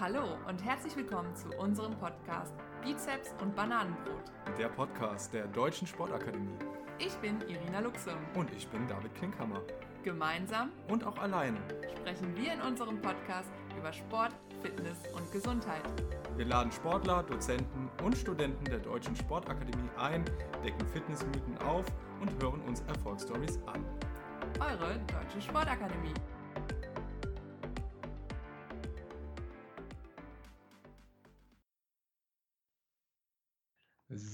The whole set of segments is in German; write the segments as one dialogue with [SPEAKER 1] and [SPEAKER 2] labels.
[SPEAKER 1] Hallo und herzlich willkommen zu unserem Podcast Bizeps und Bananenbrot.
[SPEAKER 2] Der Podcast der Deutschen Sportakademie.
[SPEAKER 1] Ich bin Irina Luxem.
[SPEAKER 2] Und ich bin David Klinkhammer.
[SPEAKER 1] Gemeinsam
[SPEAKER 2] und auch alleine
[SPEAKER 1] sprechen wir in unserem Podcast über Sport, Fitness und Gesundheit.
[SPEAKER 2] Wir laden Sportler, Dozenten und Studenten der Deutschen Sportakademie ein, decken Fitnessmythen auf und hören uns Erfolgsstories an.
[SPEAKER 1] Eure Deutsche Sportakademie.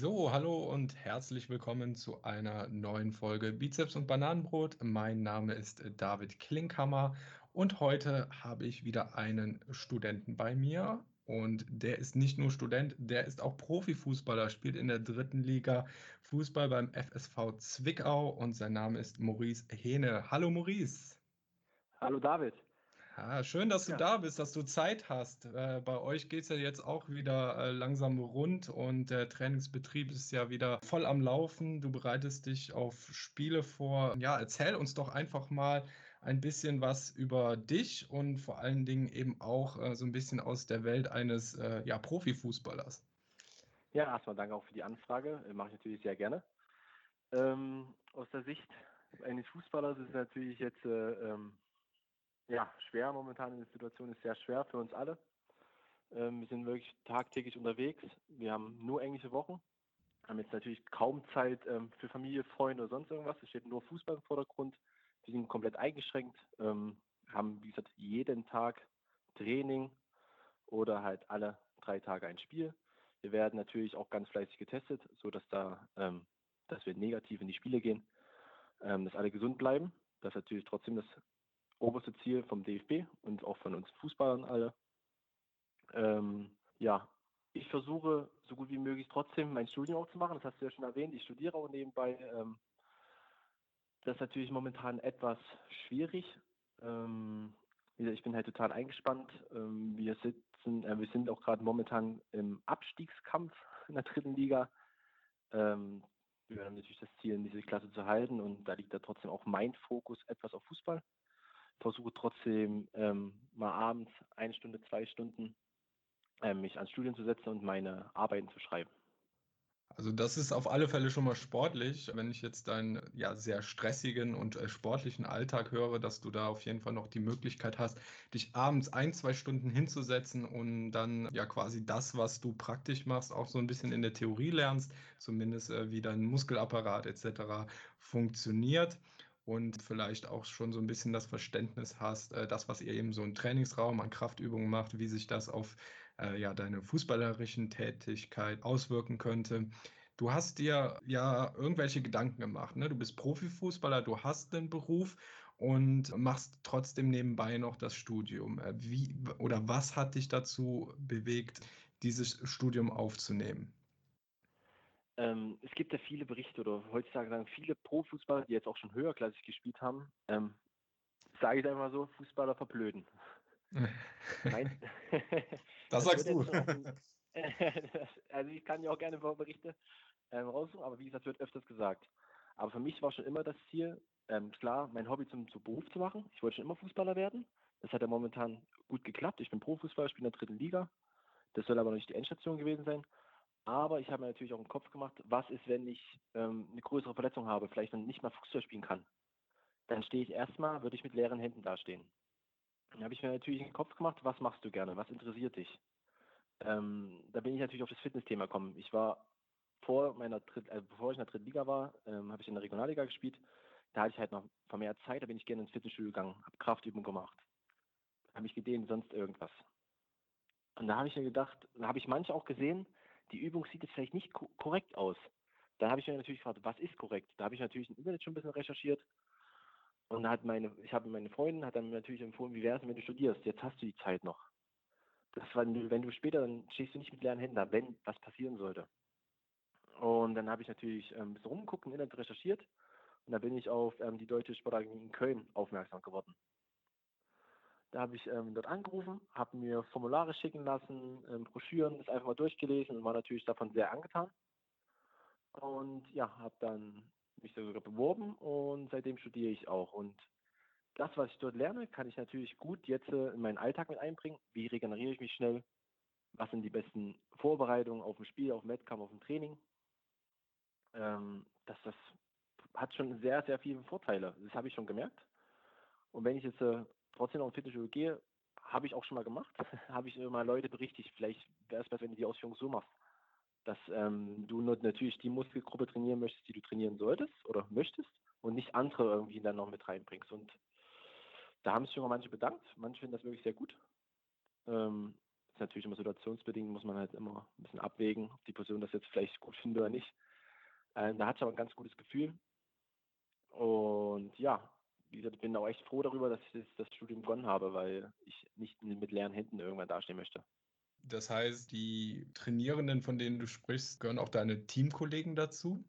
[SPEAKER 2] So, hallo und herzlich willkommen zu einer neuen Folge Bizeps und Bananenbrot. Mein Name ist David Klinkhammer und heute habe ich wieder einen Studenten bei mir. Und der ist nicht nur Student, der ist auch Profifußballer, spielt in der dritten Liga Fußball beim FSV Zwickau und sein Name ist Maurice Hene. Hallo Maurice.
[SPEAKER 3] Hallo David.
[SPEAKER 2] Ja, schön, dass du ja. da bist, dass du Zeit hast. Äh, bei euch geht es ja jetzt auch wieder äh, langsam rund und der Trainingsbetrieb ist ja wieder voll am Laufen. Du bereitest dich auf Spiele vor. Ja, erzähl uns doch einfach mal ein bisschen was über dich und vor allen Dingen eben auch äh, so ein bisschen aus der Welt eines äh, ja, Profifußballers.
[SPEAKER 3] Ja, erstmal danke auch für die Anfrage. Mache ich natürlich sehr gerne. Ähm, aus der Sicht eines Fußballers ist natürlich jetzt äh, ähm, ja, schwer momentan der Situation, ist sehr schwer für uns alle. Ähm, wir sind wirklich tagtäglich unterwegs. Wir haben nur englische Wochen, haben jetzt natürlich kaum Zeit ähm, für Familie, Freunde oder sonst irgendwas. Es steht nur Fußball im Vordergrund. Wir sind komplett eingeschränkt, ähm, haben, wie gesagt, jeden Tag Training oder halt alle drei Tage ein Spiel. Wir werden natürlich auch ganz fleißig getestet, sodass da, ähm, dass wir negativ in die Spiele gehen, ähm, dass alle gesund bleiben. Das ist natürlich trotzdem das oberste Ziel vom DFB und auch von uns Fußballern alle. Ähm, ja, ich versuche so gut wie möglich trotzdem mein Studium auch zu machen. Das hast du ja schon erwähnt. Ich studiere auch nebenbei. Ähm, das ist natürlich momentan etwas schwierig. Ähm, ich bin halt total eingespannt. Ähm, wir sitzen, äh, wir sind auch gerade momentan im Abstiegskampf in der dritten Liga. Ähm, wir haben natürlich das Ziel, diese Klasse zu halten und da liegt da trotzdem auch mein Fokus etwas auf Fußball versuche trotzdem ähm, mal abends eine Stunde, zwei Stunden ähm, mich ans Studium zu setzen und meine Arbeiten zu schreiben.
[SPEAKER 2] Also das ist auf alle Fälle schon mal sportlich. Wenn ich jetzt deinen ja sehr stressigen und äh, sportlichen Alltag höre, dass du da auf jeden Fall noch die Möglichkeit hast, dich abends ein, zwei Stunden hinzusetzen und dann ja quasi das, was du praktisch machst, auch so ein bisschen in der Theorie lernst, zumindest äh, wie dein Muskelapparat etc. funktioniert und vielleicht auch schon so ein bisschen das Verständnis hast, äh, das, was ihr eben so im Trainingsraum an Kraftübungen macht, wie sich das auf äh, ja, deine fußballerischen Tätigkeit auswirken könnte. Du hast dir ja irgendwelche Gedanken gemacht. Ne? Du bist Profifußballer, du hast den Beruf und machst trotzdem nebenbei noch das Studium. Äh, wie oder was hat dich dazu bewegt, dieses Studium aufzunehmen?
[SPEAKER 3] Ähm, es gibt ja viele Berichte oder heutzutage sagen viele Profußballer, die jetzt auch schon höherklassig gespielt haben, ähm, sage ich einfach so, Fußballer verblöden.
[SPEAKER 2] Nein. das sagst du.
[SPEAKER 3] also ich kann ja auch gerne Berichte ähm, raussuchen, aber wie gesagt, wird öfters gesagt. Aber für mich war schon immer das Ziel, ähm, klar, mein Hobby zum, zum Beruf zu machen. Ich wollte schon immer Fußballer werden. Das hat ja momentan gut geklappt. Ich bin Profußballer, spiele in der dritten Liga. Das soll aber noch nicht die Endstation gewesen sein. Aber ich habe mir natürlich auch im Kopf gemacht, was ist, wenn ich ähm, eine größere Verletzung habe, vielleicht dann nicht mal Fußball spielen kann. Dann stehe ich erstmal, würde ich mit leeren Händen dastehen. Dann habe ich mir natürlich im Kopf gemacht, was machst du gerne, was interessiert dich? Ähm, da bin ich natürlich auf das Fitnessthema gekommen. Ich war vor meiner Dritt, äh, bevor ich in der dritten Liga war, ähm, habe ich in der Regionalliga gespielt. Da hatte ich halt noch vermehrt Zeit, da bin ich gerne ins Fitnessstudio gegangen, habe Kraftübungen gemacht, habe mich gedehnt, sonst irgendwas. Und da habe ich mir gedacht, da habe ich manche auch gesehen, die Übung sieht jetzt vielleicht nicht korrekt aus. Da habe ich mir natürlich gefragt, was ist korrekt? Da habe ich natürlich im Internet schon ein bisschen recherchiert. Und da hat meine, ich habe meine Freundin hat dann natürlich empfohlen, wie wäre es, wenn du studierst? Jetzt hast du die Zeit noch. Das war, wenn du später, dann stehst du nicht mit leeren Händen da, wenn was passieren sollte. Und dann habe ich natürlich ähm, ein bisschen rumgeguckt, im Internet recherchiert. Und da bin ich auf ähm, die Deutsche Sportakademie in Köln aufmerksam geworden. Da habe ich ähm, dort angerufen, habe mir Formulare schicken lassen, ähm, Broschüren, das einfach mal durchgelesen und war natürlich davon sehr angetan. Und ja, habe dann mich sogar beworben und seitdem studiere ich auch. Und das, was ich dort lerne, kann ich natürlich gut jetzt äh, in meinen Alltag mit einbringen. Wie regeneriere ich mich schnell? Was sind die besten Vorbereitungen auf dem Spiel, auf dem Wettkampf, auf dem Training? Ähm, das, das hat schon sehr, sehr viele Vorteile. Das habe ich schon gemerkt. Und wenn ich jetzt äh, trotzdem noch in Fitnessstudio gehe, habe ich auch schon mal gemacht, habe ich immer Leute berichtigt, vielleicht wäre es besser, wenn du die Ausführung so machst, dass ähm, du natürlich die Muskelgruppe trainieren möchtest, die du trainieren solltest oder möchtest und nicht andere irgendwie dann noch mit reinbringst. Und da haben sich schon mal manche bedankt, manche finden das wirklich sehr gut. Ähm, ist natürlich immer situationsbedingt, muss man halt immer ein bisschen abwägen, ob die Person das jetzt vielleicht gut findet oder nicht. Ähm, da hat ich aber ein ganz gutes Gefühl. Und ja, wie gesagt, ich bin auch echt froh darüber, dass ich das Studium begonnen habe, weil ich nicht mit leeren Händen irgendwann dastehen möchte.
[SPEAKER 2] Das heißt, die Trainierenden, von denen du sprichst, gehören auch deine Teamkollegen dazu?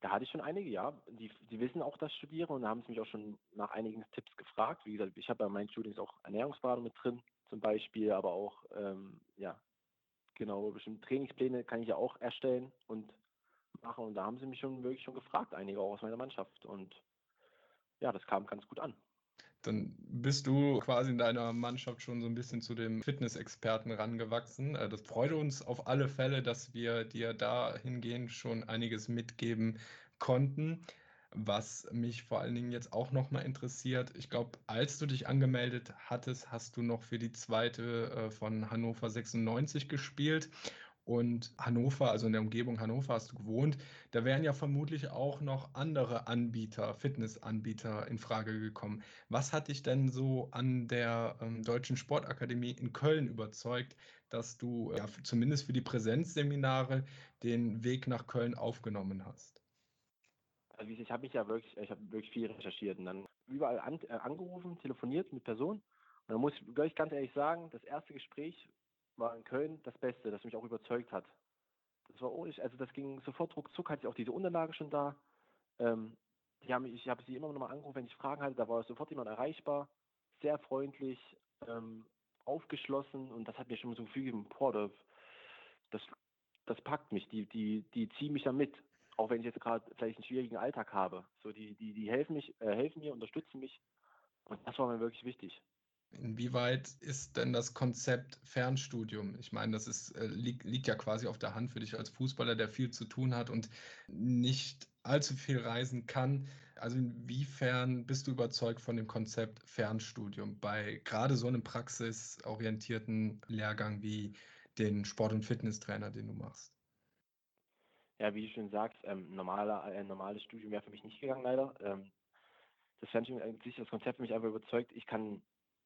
[SPEAKER 3] Da hatte ich schon einige, ja. Die, die wissen auch, dass ich studiere und haben es mich auch schon nach einigen Tipps gefragt. Wie gesagt, ich habe bei meinen Studiums auch Ernährungsberatung mit drin, zum Beispiel, aber auch, ähm, ja, genau, bestimmte Trainingspläne kann ich ja auch erstellen und machen. Und da haben sie mich schon wirklich schon gefragt, einige auch aus meiner Mannschaft. Und ja, das kam ganz gut an.
[SPEAKER 2] Dann bist du quasi in deiner Mannschaft schon so ein bisschen zu dem Fitnessexperten rangewachsen. Äh, das freut uns auf alle Fälle, dass wir dir dahingehend schon einiges mitgeben konnten. Was mich vor allen Dingen jetzt auch nochmal interessiert, ich glaube, als du dich angemeldet hattest, hast du noch für die zweite äh, von Hannover 96 gespielt und Hannover, also in der Umgebung Hannover hast du gewohnt, da wären ja vermutlich auch noch andere Anbieter, Fitnessanbieter in Frage gekommen. Was hat dich denn so an der ähm, Deutschen Sportakademie in Köln überzeugt, dass du ja, zumindest für die Präsenzseminare den Weg nach Köln aufgenommen hast?
[SPEAKER 3] Also ich habe mich ja wirklich, ich habe wirklich viel recherchiert und dann überall an, äh, angerufen, telefoniert mit Personen. Und da muss ich ganz ehrlich sagen, das erste Gespräch war in Köln das Beste, das mich auch überzeugt hat. Das war ohne, also das ging sofort ruckzuck, hatte ich auch diese Unterlage schon da. Ähm, die haben, ich habe sie immer noch mal angerufen, wenn ich Fragen hatte, da war sofort jemand erreichbar, sehr freundlich, ähm, aufgeschlossen und das hat mir schon so Gefühl gegeben, boah, das, das packt mich, die, die, die ziehen mich da mit, auch wenn ich jetzt gerade vielleicht einen schwierigen Alltag habe. So, die, die, die helfen mich, äh, helfen mir, unterstützen mich und das war mir wirklich wichtig.
[SPEAKER 2] Inwieweit ist denn das Konzept Fernstudium? Ich meine, das ist, äh, liegt, liegt ja quasi auf der Hand für dich als Fußballer, der viel zu tun hat und nicht allzu viel reisen kann. Also inwiefern bist du überzeugt von dem Konzept Fernstudium bei gerade so einem praxisorientierten Lehrgang wie den Sport- und Fitnesstrainer, den du machst?
[SPEAKER 3] Ja, wie du schon sagst, ähm, normaler, ein äh, normales Studium wäre für mich nicht gegangen, leider. Ähm, das Fernstudium, sich das Konzept mich einfach überzeugt. Ich kann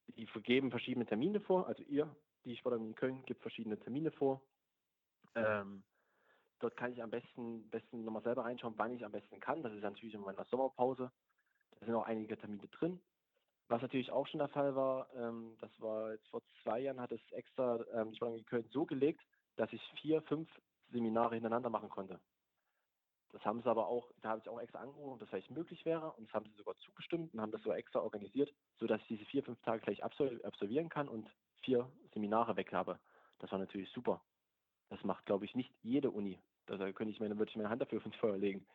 [SPEAKER 3] die vergeben verschiedene Termine vor. Also ihr, die Sportakademie in Köln, gibt verschiedene Termine vor. Ähm, dort kann ich am besten, besten nochmal selber reinschauen, wann ich am besten kann. Das ist natürlich in meiner Sommerpause. Da sind auch einige Termine drin. Was natürlich auch schon der Fall war, ähm, das war jetzt vor zwei Jahren, hat es extra ähm, die Sportakademie Köln so gelegt, dass ich vier, fünf Seminare hintereinander machen konnte. Das haben sie aber auch, da habe ich auch extra angerufen, ob das vielleicht möglich wäre. Und das haben sie sogar zugestimmt und haben das so extra organisiert, sodass ich diese vier, fünf Tage gleich absolvieren kann und vier Seminare weg habe. Das war natürlich super. Das macht, glaube ich, nicht jede Uni. Da könnte ich meine, würde ich meine Hand dafür ins Feuer legen.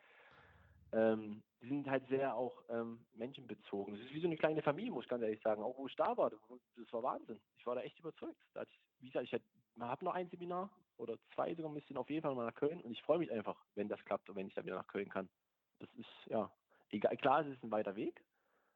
[SPEAKER 3] Ähm, die sind halt sehr auch ähm, menschenbezogen. Das ist wie so eine kleine Familie, muss ich ganz ehrlich sagen. Auch wo ich da war, das war Wahnsinn. Ich war da echt überzeugt. Da ich, wie gesagt, ich habe noch ein Seminar oder zwei sogar bisschen auf jeden Fall mal nach Köln und ich freue mich einfach, wenn das klappt und wenn ich dann wieder nach Köln kann. Das ist, ja, egal, klar, es ist ein weiter Weg,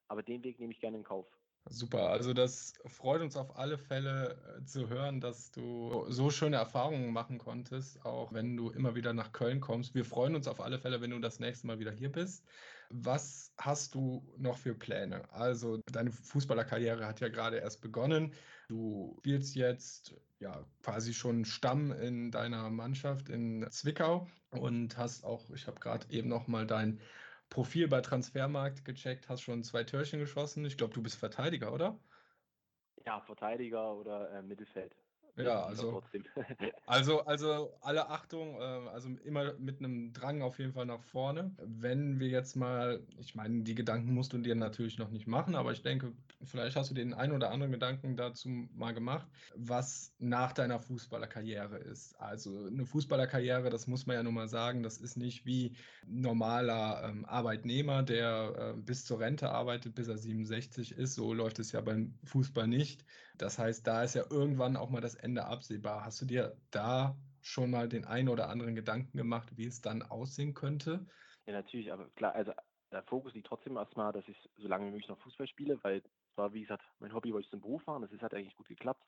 [SPEAKER 3] aber den Weg nehme ich gerne in Kauf.
[SPEAKER 2] Super, also das freut uns auf alle Fälle äh, zu hören, dass du so schöne Erfahrungen machen konntest, auch wenn du immer wieder nach Köln kommst. Wir freuen uns auf alle Fälle, wenn du das nächste Mal wieder hier bist. Was hast du noch für Pläne? Also deine Fußballerkarriere hat ja gerade erst begonnen. Du spielst jetzt ja quasi schon Stamm in deiner Mannschaft in Zwickau und hast auch, ich habe gerade eben noch mal dein Profil bei Transfermarkt gecheckt, hast schon zwei Türchen geschossen. Ich glaube, du bist Verteidiger, oder?
[SPEAKER 3] Ja, Verteidiger oder äh, Mittelfeld.
[SPEAKER 2] Ja, also, also, also alle Achtung, äh, also immer mit einem Drang auf jeden Fall nach vorne. Wenn wir jetzt mal, ich meine, die Gedanken musst du dir natürlich noch nicht machen, aber ich denke, vielleicht hast du den einen oder anderen Gedanken dazu mal gemacht, was nach deiner Fußballerkarriere ist. Also eine Fußballerkarriere, das muss man ja nun mal sagen, das ist nicht wie normaler ähm, Arbeitnehmer, der äh, bis zur Rente arbeitet, bis er 67 ist. So läuft es ja beim Fußball nicht. Das heißt, da ist ja irgendwann auch mal das Ende absehbar. Hast du dir da schon mal den einen oder anderen Gedanken gemacht, wie es dann aussehen könnte?
[SPEAKER 3] Ja, natürlich, aber klar, also der Fokus liegt trotzdem erstmal, dass ich so lange wie möglich noch Fußball spiele, weil war, wie gesagt, mein Hobby wollte ich zum Beruf machen, das ist, hat eigentlich gut geklappt.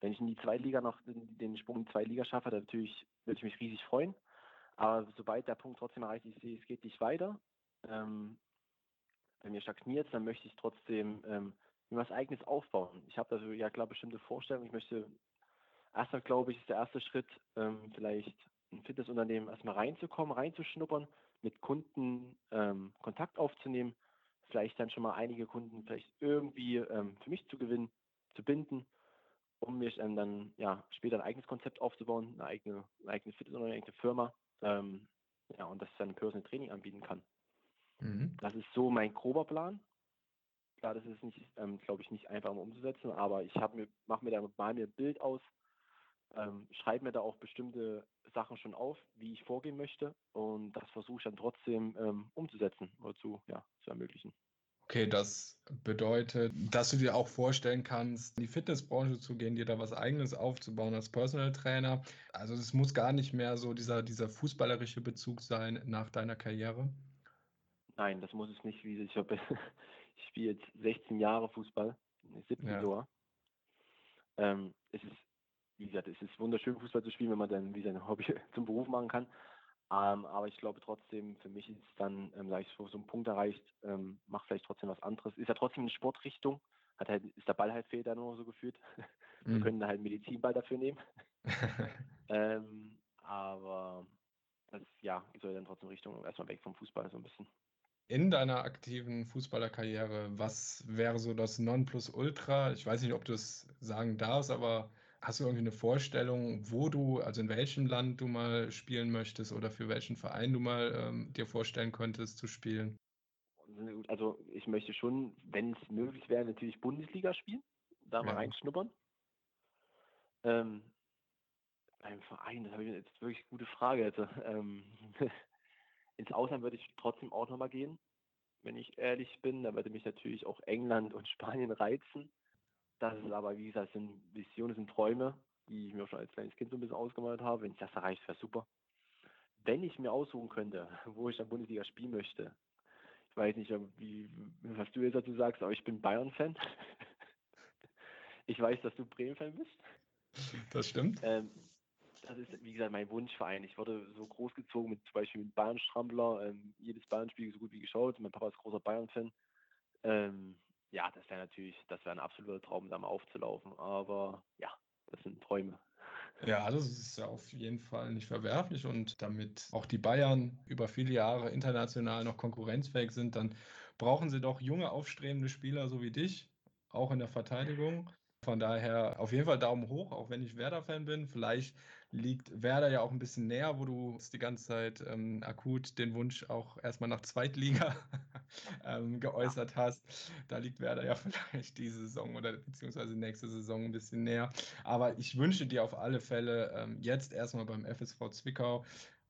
[SPEAKER 3] Wenn ich in die Zweitliga noch den Sprung in die Zweitliga schaffe, dann natürlich würde ich mich riesig freuen. Aber sobald der Punkt trotzdem erreicht, ich sehe, es geht nicht weiter, ähm, wenn mir stagniert, dann möchte ich trotzdem ähm, mir was Eigenes aufbauen. Ich habe da ja klar bestimmte Vorstellungen. Ich möchte, erstmal glaube ich, ist der erste Schritt, ähm, vielleicht ein Fitnessunternehmen erstmal reinzukommen, reinzuschnuppern, mit Kunden ähm, Kontakt aufzunehmen, vielleicht dann schon mal einige Kunden vielleicht irgendwie ähm, für mich zu gewinnen, zu binden, um mir ähm, dann ja später ein eigenes Konzept aufzubauen, eine eigene, eine eigene Fitnessunternehmen, eine eigene Firma, ähm, ja, und dass ich dann ein Personal Training anbieten kann. Mhm. Das ist so mein grober Plan. Klar, das ist nicht, ähm, glaube ich, nicht einfach um umzusetzen, aber ich habe mir, mache mir da mal mir ein Bild aus, ähm, schreibe mir da auch bestimmte Sachen schon auf, wie ich vorgehen möchte und das versuche ich dann trotzdem ähm, umzusetzen oder zu, ja, zu ermöglichen.
[SPEAKER 2] Okay, das bedeutet, dass du dir auch vorstellen kannst, in die Fitnessbranche zu gehen, dir da was Eigenes aufzubauen als Personal Trainer. Also es muss gar nicht mehr so dieser, dieser fußballerische Bezug sein nach deiner Karriere.
[SPEAKER 3] Nein, das muss es nicht. Wie ich habe ich spiele jetzt 16 Jahre Fußball, 17 ja. Jahr. Ähm, es ist, wie gesagt, es ist wunderschön, Fußball zu spielen, wenn man dann wie sein Hobby zum Beruf machen kann. Ähm, aber ich glaube trotzdem, für mich ist es dann, ähm, sage ich so, so ein Punkt erreicht, ähm, mach vielleicht trotzdem was anderes. Ist ja trotzdem eine Sportrichtung, hat halt, ist der Ball halt fehlt da nur so gefühlt. Wir mhm. können da halt Medizinball dafür nehmen. ähm, aber das, ja, soll dann trotzdem Richtung erstmal weg vom Fußball so ein bisschen
[SPEAKER 2] in deiner aktiven Fußballerkarriere, was wäre so das Nonplusultra? Ich weiß nicht, ob du es sagen darfst, aber hast du irgendwie eine Vorstellung, wo du, also in welchem Land du mal spielen möchtest oder für welchen Verein du mal ähm, dir vorstellen könntest zu spielen?
[SPEAKER 3] Also ich möchte schon, wenn es möglich wäre, natürlich Bundesliga spielen, da mal ja. reinschnuppern. Ähm, beim Verein, das habe ich jetzt wirklich gute Frage. Also, ähm, Ins Ausland würde ich trotzdem auch nochmal gehen, wenn ich ehrlich bin. Da würde mich natürlich auch England und Spanien reizen. Das ist aber, wie gesagt, sind Visionen, sind Träume, die ich mir schon als kleines Kind so ein bisschen ausgemalt habe. Wenn ich das erreicht, wäre super. Wenn ich mir aussuchen könnte, wo ich dann Bundesliga spielen möchte, ich weiß nicht, wie, was du jetzt dazu sagst, aber ich bin Bayern-Fan. ich weiß, dass du Bremen-Fan bist.
[SPEAKER 2] Das stimmt.
[SPEAKER 3] Ähm, das ist, wie gesagt, mein Wunschverein. Ich wurde so großgezogen mit zum Beispiel mit Bayern-Strampler, ähm, jedes Bayern-Spiel so gut wie geschaut. Mein Papa ist großer Bayern-Fan. Ähm, ja, das wäre natürlich, das wäre ein absoluter Traum, da mal aufzulaufen. Aber ja, das sind Träume.
[SPEAKER 2] Ja, das ist ja auf jeden Fall nicht verwerflich und damit auch die Bayern über viele Jahre international noch konkurrenzfähig sind, dann brauchen sie doch junge, aufstrebende Spieler so wie dich, auch in der Verteidigung. Von daher auf jeden Fall Daumen hoch, auch wenn ich Werder-Fan bin. Vielleicht liegt Werder ja auch ein bisschen näher, wo du die ganze Zeit ähm, akut den Wunsch auch erstmal nach Zweitliga ähm, geäußert hast. Da liegt Werder ja vielleicht diese Saison oder beziehungsweise nächste Saison ein bisschen näher. Aber ich wünsche dir auf alle Fälle ähm, jetzt erstmal beim FSV Zwickau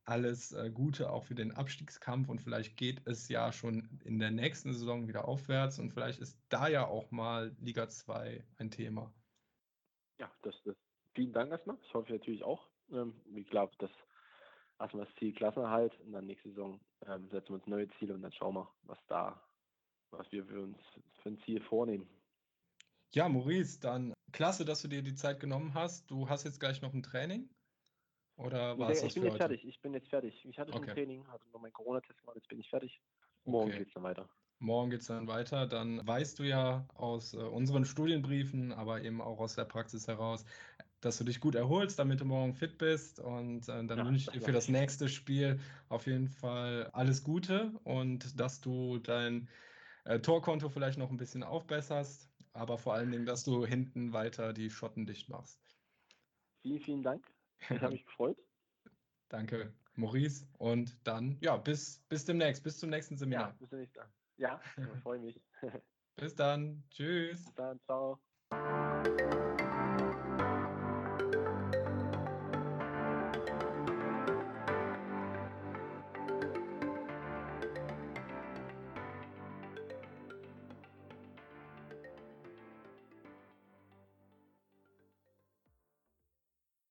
[SPEAKER 2] alles äh, Gute auch für den Abstiegskampf und vielleicht geht es ja schon in der nächsten Saison wieder aufwärts und vielleicht ist da ja auch mal Liga 2 ein Thema.
[SPEAKER 3] Ja, das, das vielen Dank erstmal. Ich hoffe natürlich auch. Ähm, ich glaube, das erstmal das Ziel Klassenerhalt und dann nächste Saison ähm, setzen wir uns neue Ziele und dann schauen wir, was da, was wir für uns für ein Ziel vornehmen.
[SPEAKER 2] Ja, Maurice, dann klasse, dass du dir die Zeit genommen hast. Du hast jetzt gleich noch ein Training. Oder war
[SPEAKER 3] es Ich bin jetzt heute? fertig. Ich bin jetzt fertig. Ich hatte schon okay. ein Training, hatte noch meinen Corona-Test gemacht, jetzt bin ich fertig. Morgen okay. geht es dann weiter.
[SPEAKER 2] Morgen geht es dann weiter. Dann weißt du ja aus äh, unseren Studienbriefen, aber eben auch aus der Praxis heraus, dass du dich gut erholst, damit du morgen fit bist. Und äh, dann ja, wünsche ich dir für das nächste Spiel auf jeden Fall alles Gute und dass du dein äh, Torkonto vielleicht noch ein bisschen aufbesserst, aber vor allen Dingen, dass du hinten weiter die Schotten dicht machst.
[SPEAKER 3] Vielen, vielen Dank. Ich habe mich gefreut.
[SPEAKER 2] Danke, Maurice. Und dann, ja, bis, bis demnächst, bis zum nächsten Seminar.
[SPEAKER 3] Ja, bis demnächst. Ja, ich freue mich.
[SPEAKER 2] bis dann. Tschüss.
[SPEAKER 3] Bis dann, ciao.